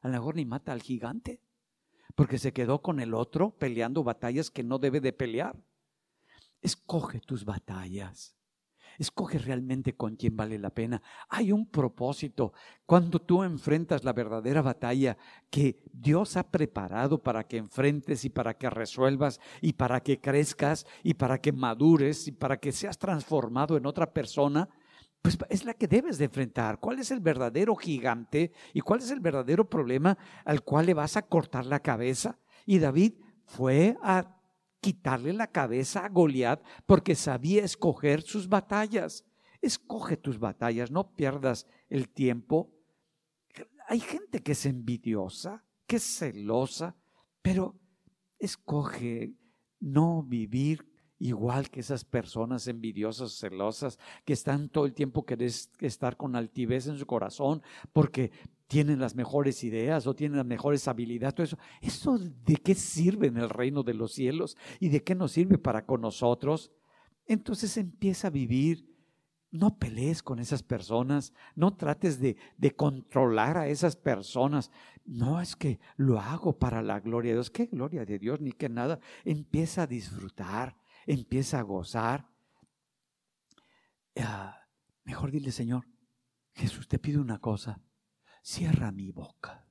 A lo mejor ni mata al gigante. Porque se quedó con el otro peleando batallas que no debe de pelear. Escoge tus batallas. Escoge realmente con quién vale la pena. Hay un propósito. Cuando tú enfrentas la verdadera batalla que Dios ha preparado para que enfrentes y para que resuelvas y para que crezcas y para que madures y para que seas transformado en otra persona, pues es la que debes de enfrentar. ¿Cuál es el verdadero gigante y cuál es el verdadero problema al cual le vas a cortar la cabeza? Y David fue a quitarle la cabeza a Goliat porque sabía escoger sus batallas. Escoge tus batallas, no pierdas el tiempo. Hay gente que es envidiosa, que es celosa, pero escoge no vivir igual que esas personas envidiosas, celosas, que están todo el tiempo querés estar con altivez en su corazón porque tienen las mejores ideas o tienen las mejores habilidades, todo eso. ¿Eso de qué sirve en el reino de los cielos? ¿Y de qué nos sirve para con nosotros? Entonces empieza a vivir. No pelees con esas personas, no trates de, de controlar a esas personas. No es que lo hago para la gloria de Dios. ¿Qué gloria de Dios? Ni que nada. Empieza a disfrutar, empieza a gozar. Ah, mejor dile, Señor, Jesús te pide una cosa cierra mi boca.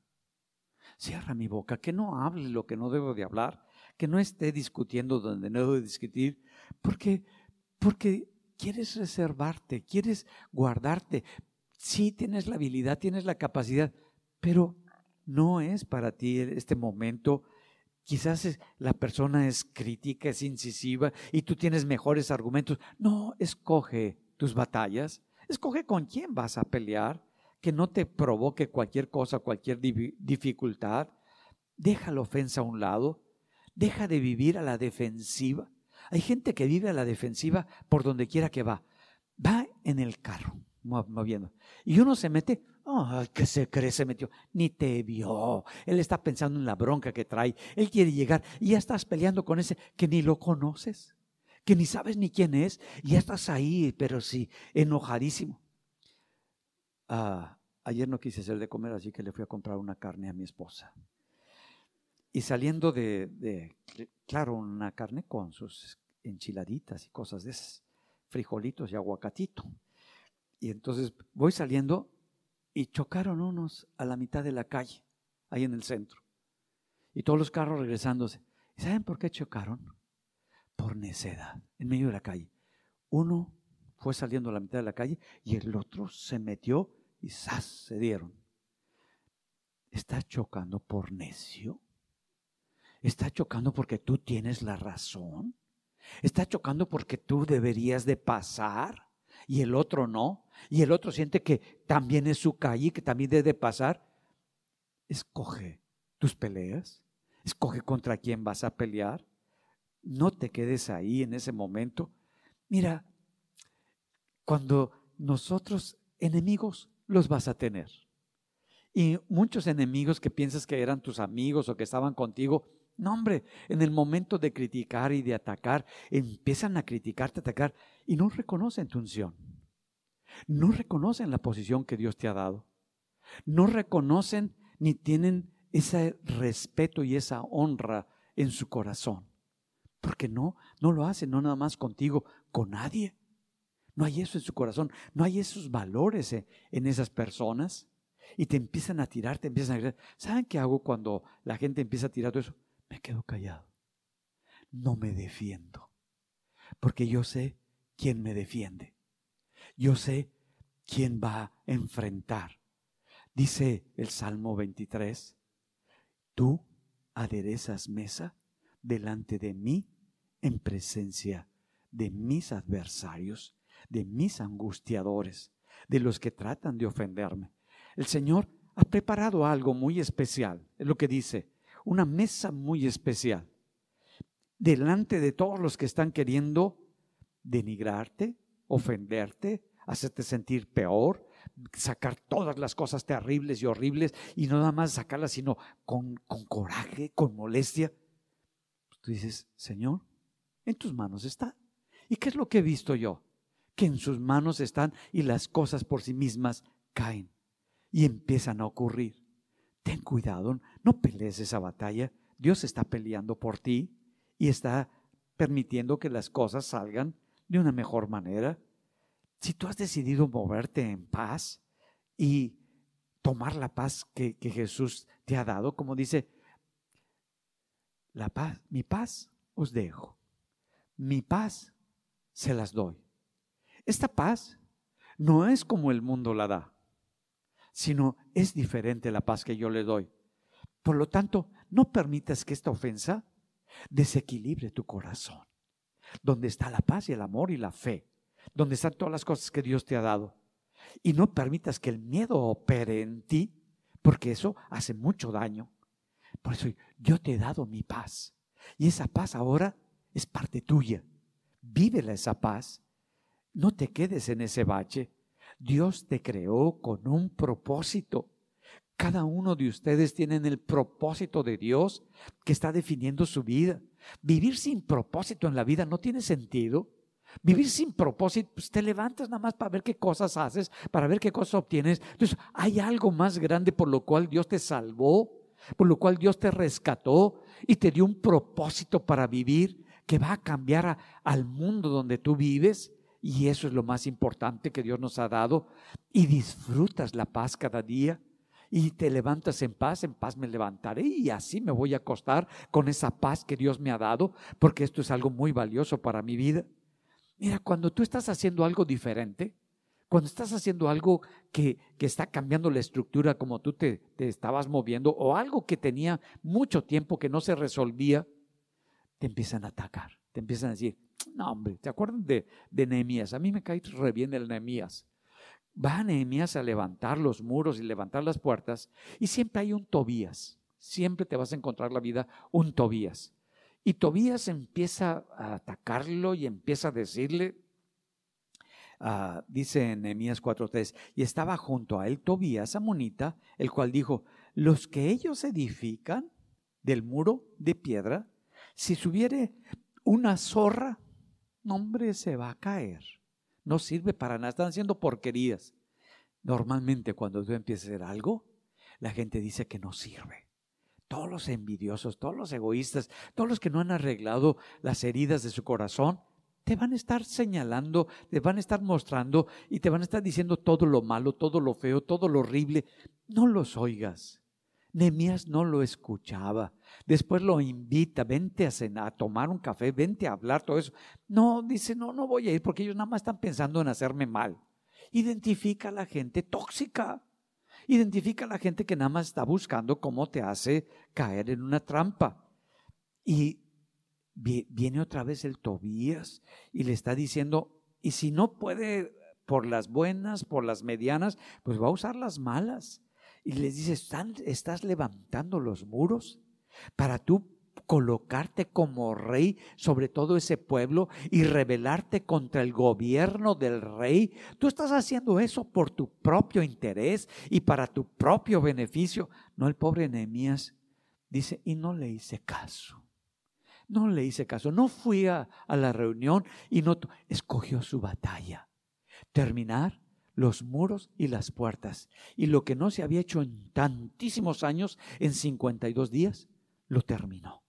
Cierra mi boca, que no hable lo que no debo de hablar, que no esté discutiendo donde no debo de discutir, porque, porque quieres reservarte, quieres guardarte. Sí tienes la habilidad, tienes la capacidad, pero no es para ti este momento Quizás la persona es crítica, es incisiva y tú tienes mejores argumentos. No, escoge tus batallas, escoge con quién vas a pelear, que no te provoque cualquier cosa, cualquier dificultad. Deja la ofensa a un lado, deja de vivir a la defensiva. Hay gente que vive a la defensiva por donde quiera que va. Va en el carro, moviendo. Y uno se mete, Ay, ¿qué se cree? Se metió. Ni te vio. Él está pensando en la bronca que trae. Él quiere llegar y ya estás peleando con ese que ni lo conoces, que ni sabes ni quién es. Y ya estás ahí, pero sí, enojadísimo. Ah, ayer no quise hacer de comer, así que le fui a comprar una carne a mi esposa. Y saliendo de, claro, una carne con sus enchiladitas y cosas de esas, frijolitos y aguacatito. Y entonces voy saliendo y chocaron unos a la mitad de la calle, ahí en el centro. Y todos los carros regresándose. ¿Y saben por qué chocaron? Por necedad, en medio de la calle. Uno fue saliendo a la mitad de la calle y el otro se metió y ¡zas! se dieron. ¿Está chocando por necio? ¿Está chocando porque tú tienes la razón? ¿Está chocando porque tú deberías de pasar? y el otro no, y el otro siente que también es su calle, que también debe pasar, escoge tus peleas, escoge contra quién vas a pelear, no te quedes ahí en ese momento. Mira, cuando nosotros enemigos los vas a tener. Y muchos enemigos que piensas que eran tus amigos o que estaban contigo, no, hombre, en el momento de criticar y de atacar, empiezan a criticarte, atacar y no reconocen tu unción. No reconocen la posición que Dios te ha dado. No reconocen ni tienen ese respeto y esa honra en su corazón. Porque no, no lo hacen, no nada más contigo, con nadie. No hay eso en su corazón, no hay esos valores en esas personas. Y te empiezan a tirar, te empiezan a tirar. ¿Saben qué hago cuando la gente empieza a tirar todo eso? me quedo callado. No me defiendo. Porque yo sé quién me defiende. Yo sé quién va a enfrentar. Dice el Salmo 23, tú aderezas mesa delante de mí en presencia de mis adversarios, de mis angustiadores, de los que tratan de ofenderme. El Señor ha preparado algo muy especial, es lo que dice, una mesa muy especial delante de todos los que están queriendo denigrarte, ofenderte, hacerte sentir peor, sacar todas las cosas terribles y horribles y no nada más sacarlas, sino con, con coraje, con molestia. Tú dices, Señor, en tus manos está. ¿Y qué es lo que he visto yo? Que en sus manos están y las cosas por sí mismas caen y empiezan a ocurrir ten cuidado, no pelees esa batalla. Dios está peleando por ti y está permitiendo que las cosas salgan de una mejor manera. Si tú has decidido moverte en paz y tomar la paz que, que Jesús te ha dado, como dice, la paz, mi paz os dejo, mi paz se las doy. Esta paz no es como el mundo la da sino es diferente la paz que yo le doy. Por lo tanto, no permitas que esta ofensa desequilibre tu corazón, donde está la paz y el amor y la fe, donde están todas las cosas que Dios te ha dado. Y no permitas que el miedo opere en ti, porque eso hace mucho daño. Por eso yo te he dado mi paz. Y esa paz ahora es parte tuya. Vívela esa paz. No te quedes en ese bache. Dios te creó con un propósito. Cada uno de ustedes tienen el propósito de Dios que está definiendo su vida. Vivir sin propósito en la vida no tiene sentido. Vivir sin propósito, pues te levantas nada más para ver qué cosas haces, para ver qué cosas obtienes. Entonces, hay algo más grande por lo cual Dios te salvó, por lo cual Dios te rescató y te dio un propósito para vivir que va a cambiar al mundo donde tú vives y eso es lo más importante que Dios nos ha dado. Y disfrutas la paz cada día. Y te levantas en paz, en paz me levantaré y así me voy a acostar con esa paz que Dios me ha dado, porque esto es algo muy valioso para mi vida. Mira, cuando tú estás haciendo algo diferente, Cuando estás haciendo algo que, está cambiando la estructura como tú te, estabas moviendo o algo que tenía mucho tiempo que no se resolvía, te empiezan a atacar, te empiezan a decir, no hombre, ¿te acuerdan de, de Nehemías? A mí me cae re bien el Nehemías. Va Nehemías a levantar los muros y levantar las puertas y siempre hay un Tobías, siempre te vas a encontrar la vida un Tobías. Y Tobías empieza a atacarlo y empieza a decirle, Ah, dice en Nehemías 4:3, y estaba junto a él Tobías Amonita, el cual dijo, los que ellos edifican del muro de piedra, si subiere una zorra, hombre, se va a caer. No sirve para nada, están haciendo porquerías. Normalmente cuando tú empiezas a hacer algo, la gente dice que no sirve. Todos los envidiosos, todos los egoístas, todos los que no han arreglado las heridas de su corazón, te van a estar señalando, te van a estar mostrando y te van a estar diciendo todo lo malo, todo lo feo, todo lo horrible. No los oigas. Nemías no lo escuchaba. Después lo invita, vente a cenar, a tomar un café, vente a hablar, todo eso. No, dice, no, no voy a ir porque ellos nada más están pensando en hacerme mal. Identifica a la gente tóxica. Identifica a la gente que nada más está buscando cómo te hace caer en una trampa. Y viene otra vez el Tobías y le está diciendo, y si no puede por las buenas, por las medianas, pues va a usar las malas. Y les dice, ¿estás levantando los muros para tú colocarte como rey sobre todo ese pueblo y rebelarte contra el gobierno del rey. Tú estás haciendo eso por tu propio interés y para tu propio beneficio. No el pobre Nehemías dice, y no le hice caso. No le hice caso, no fui a, la reunión y no escogió su batalla. Terminar los muros y las puertas. Y lo que no se había hecho en tantísimos años, en 52 días, lo terminó.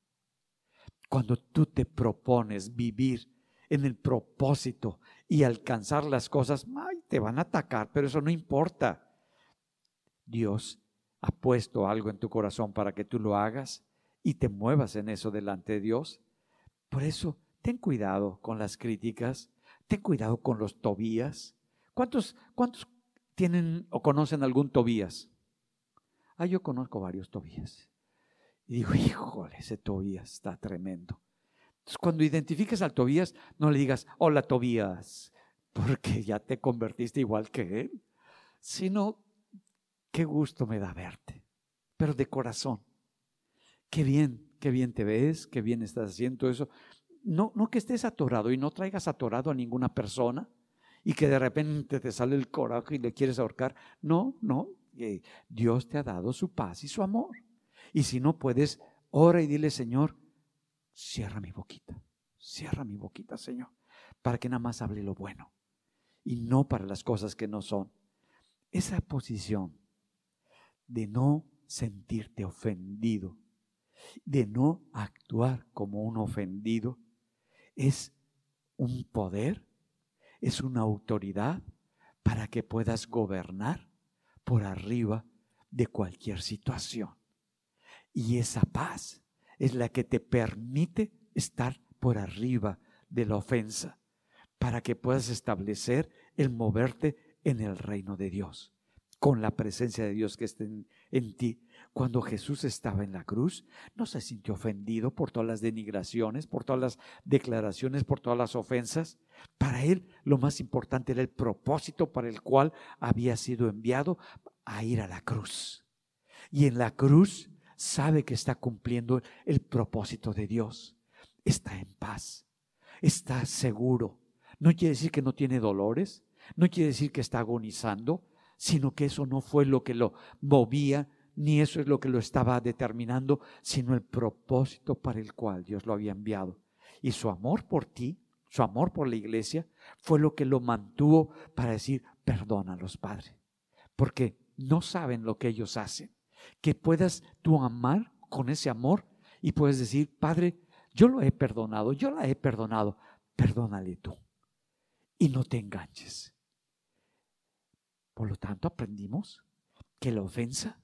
Cuando tú te propones vivir en el propósito y alcanzar las cosas, te van a atacar, pero eso no importa. Dios ha puesto algo en tu corazón para que tú lo hagas y te muevas en eso delante de Dios. Por eso, ten cuidado con las críticas, ten cuidado con los Tobías. ¿Cuántos, cuántos tienen o conocen algún Tobías? Ah, yo conozco varios Tobías. Y digo, híjole, ese Tobías está tremendo. Entonces, cuando identifiques al Tobías, no le digas, hola Tobías, porque ya te convertiste igual que él, sino, qué gusto me da verte, pero de corazón qué bien, qué bien te ves, qué bien estás haciendo eso. No, no que estés atorado y no traigas atorado a ninguna persona y que de repente te sale el coraje y le quieres ahorcar. No, no. Dios te ha dado su paz y su amor. Y si no puedes, ora y dile, Señor, cierra mi boquita, cierra mi boquita, Señor, para que nada más hable lo bueno y no para las cosas que no son. Esa posición de no sentirte ofendido de no actuar como un ofendido, es un poder, es una autoridad para que puedas gobernar por arriba de cualquier situación. Y esa paz es la que te permite estar por arriba de la ofensa, para que puedas establecer el moverte en el reino de Dios, con la presencia de Dios que esté en, en ti cuando Jesús estaba en la cruz, no se sintió ofendido por todas las denigraciones, por todas las declaraciones, por todas las ofensas. Para él lo más importante era el propósito para el cual había sido enviado a ir a la cruz. Y en la cruz sabe que está cumpliendo el propósito de Dios. Está en paz, está seguro. No quiere decir que no tiene dolores, no quiere decir que está agonizando, sino que eso no fue lo que lo movía ni eso es lo que lo estaba determinando, sino el propósito para el cual Dios lo había enviado. Y su amor por ti, su amor por la iglesia, fue lo que lo mantuvo para decir, perdónalos, Padre, porque no saben lo que ellos hacen. Que puedas tú amar con ese amor y puedes decir, Padre, yo lo he perdonado, yo la he perdonado, perdónale tú. Y no te enganches. Por lo tanto, aprendimos que la ofensa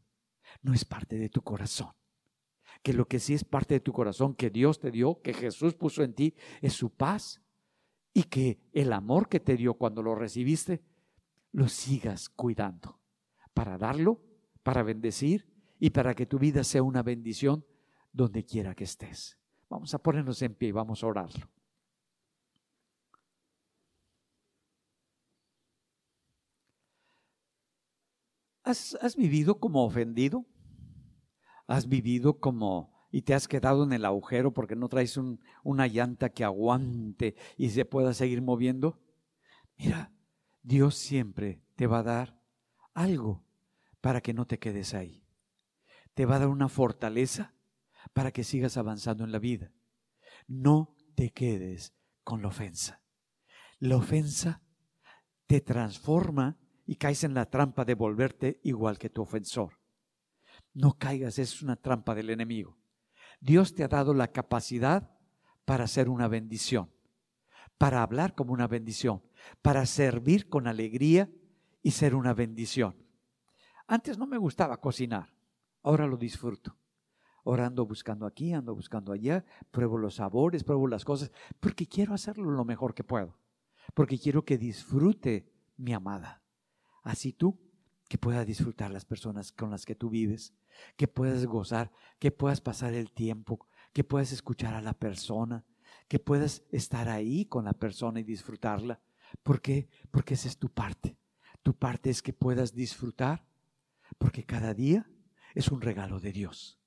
no es parte de tu corazón. Que lo que sí es parte de tu corazón, que Dios te dio, que Jesús puso en ti, es su paz. Y que el amor que te dio cuando lo recibiste, lo sigas cuidando para darlo, para bendecir y para que tu vida sea una bendición donde quiera que estés. Vamos a ponernos en pie y vamos a orarlo. ¿Has, vivido como ofendido? ¿Has vivido como y te has quedado en el agujero porque no traes una llanta que aguante y se pueda seguir moviendo? Mira, Dios siempre te va a dar algo para que no te quedes ahí. Te va a dar una fortaleza para que sigas avanzando en la vida. No te quedes con la ofensa. La ofensa te transforma y caes en la trampa de volverte igual que tu ofensor. No caigas, es una trampa del enemigo. Dios te ha dado la capacidad para ser una bendición, para hablar como una bendición, para servir con alegría y ser una bendición. Antes no me gustaba cocinar, ahora lo disfruto. Ahora ando buscando aquí, ando buscando allá, pruebo los sabores, pruebo las cosas, porque quiero hacerlo lo mejor que puedo, porque quiero que disfrute mi amada. Así tú, que puedas disfrutar las personas con las que tú vives, que puedas gozar, que puedas pasar el tiempo, que puedas escuchar a la persona, que puedas estar ahí con la persona y disfrutarla. ¿Por qué? Porque esa es tu parte. Tu parte es que puedas disfrutar, porque cada día es un regalo de Dios.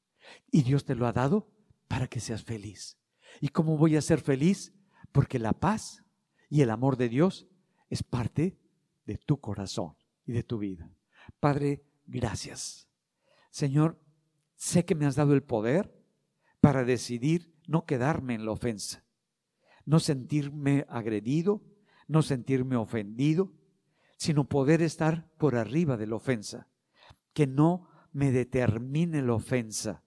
Y Dios te lo ha dado para que seas feliz. ¿Y cómo voy a ser feliz? Porque la paz y el amor de Dios es parte de tu corazón y de tu vida. Padre, gracias. Señor, sé que me has dado el poder para decidir no quedarme en la ofensa, no sentirme agredido, no sentirme ofendido, sino poder estar por arriba de la ofensa, que no me determine la ofensa,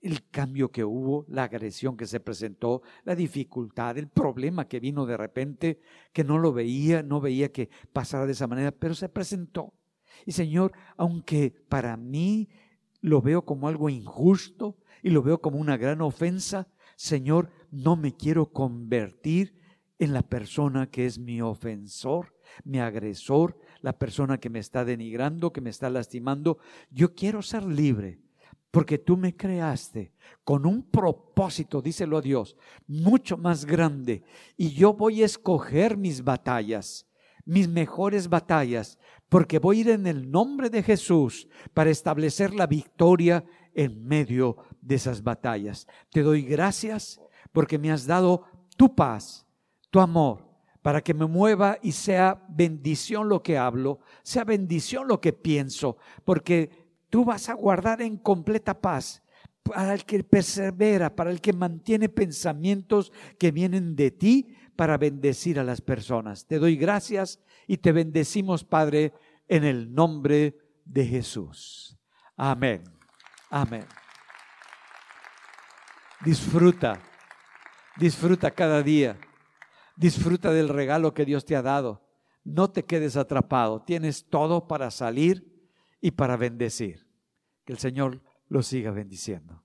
el cambio que hubo, la agresión que se presentó, la dificultad, el problema que vino de repente, que no lo veía, no veía que pasara de esa manera, pero se presentó. Y Señor, aunque para mí lo veo como algo injusto y lo veo como una gran ofensa, Señor, no me quiero convertir en la persona que es mi ofensor, mi agresor, la persona que me está denigrando, que me está lastimando. Yo quiero ser libre porque tú me creaste con un propósito, díselo a Dios, mucho más grande. Y yo voy a escoger mis batallas, mis mejores batallas, porque voy a ir en el nombre de Jesús para establecer la victoria en medio de esas batallas. Te doy gracias porque me has dado tu paz, tu amor, para que me mueva y sea bendición lo que hablo, sea bendición lo que pienso, porque tú vas a guardar en completa paz para el que persevera, para el que mantiene pensamientos que vienen de ti para bendecir a las personas. Te doy gracias y te bendecimos, Padre, en el nombre de Jesús. Amén. Amén. Disfruta, disfruta cada día, disfruta del regalo que Dios te ha dado. No te quedes atrapado, tienes todo para salir y para bendecir. Que el Señor lo siga bendiciendo.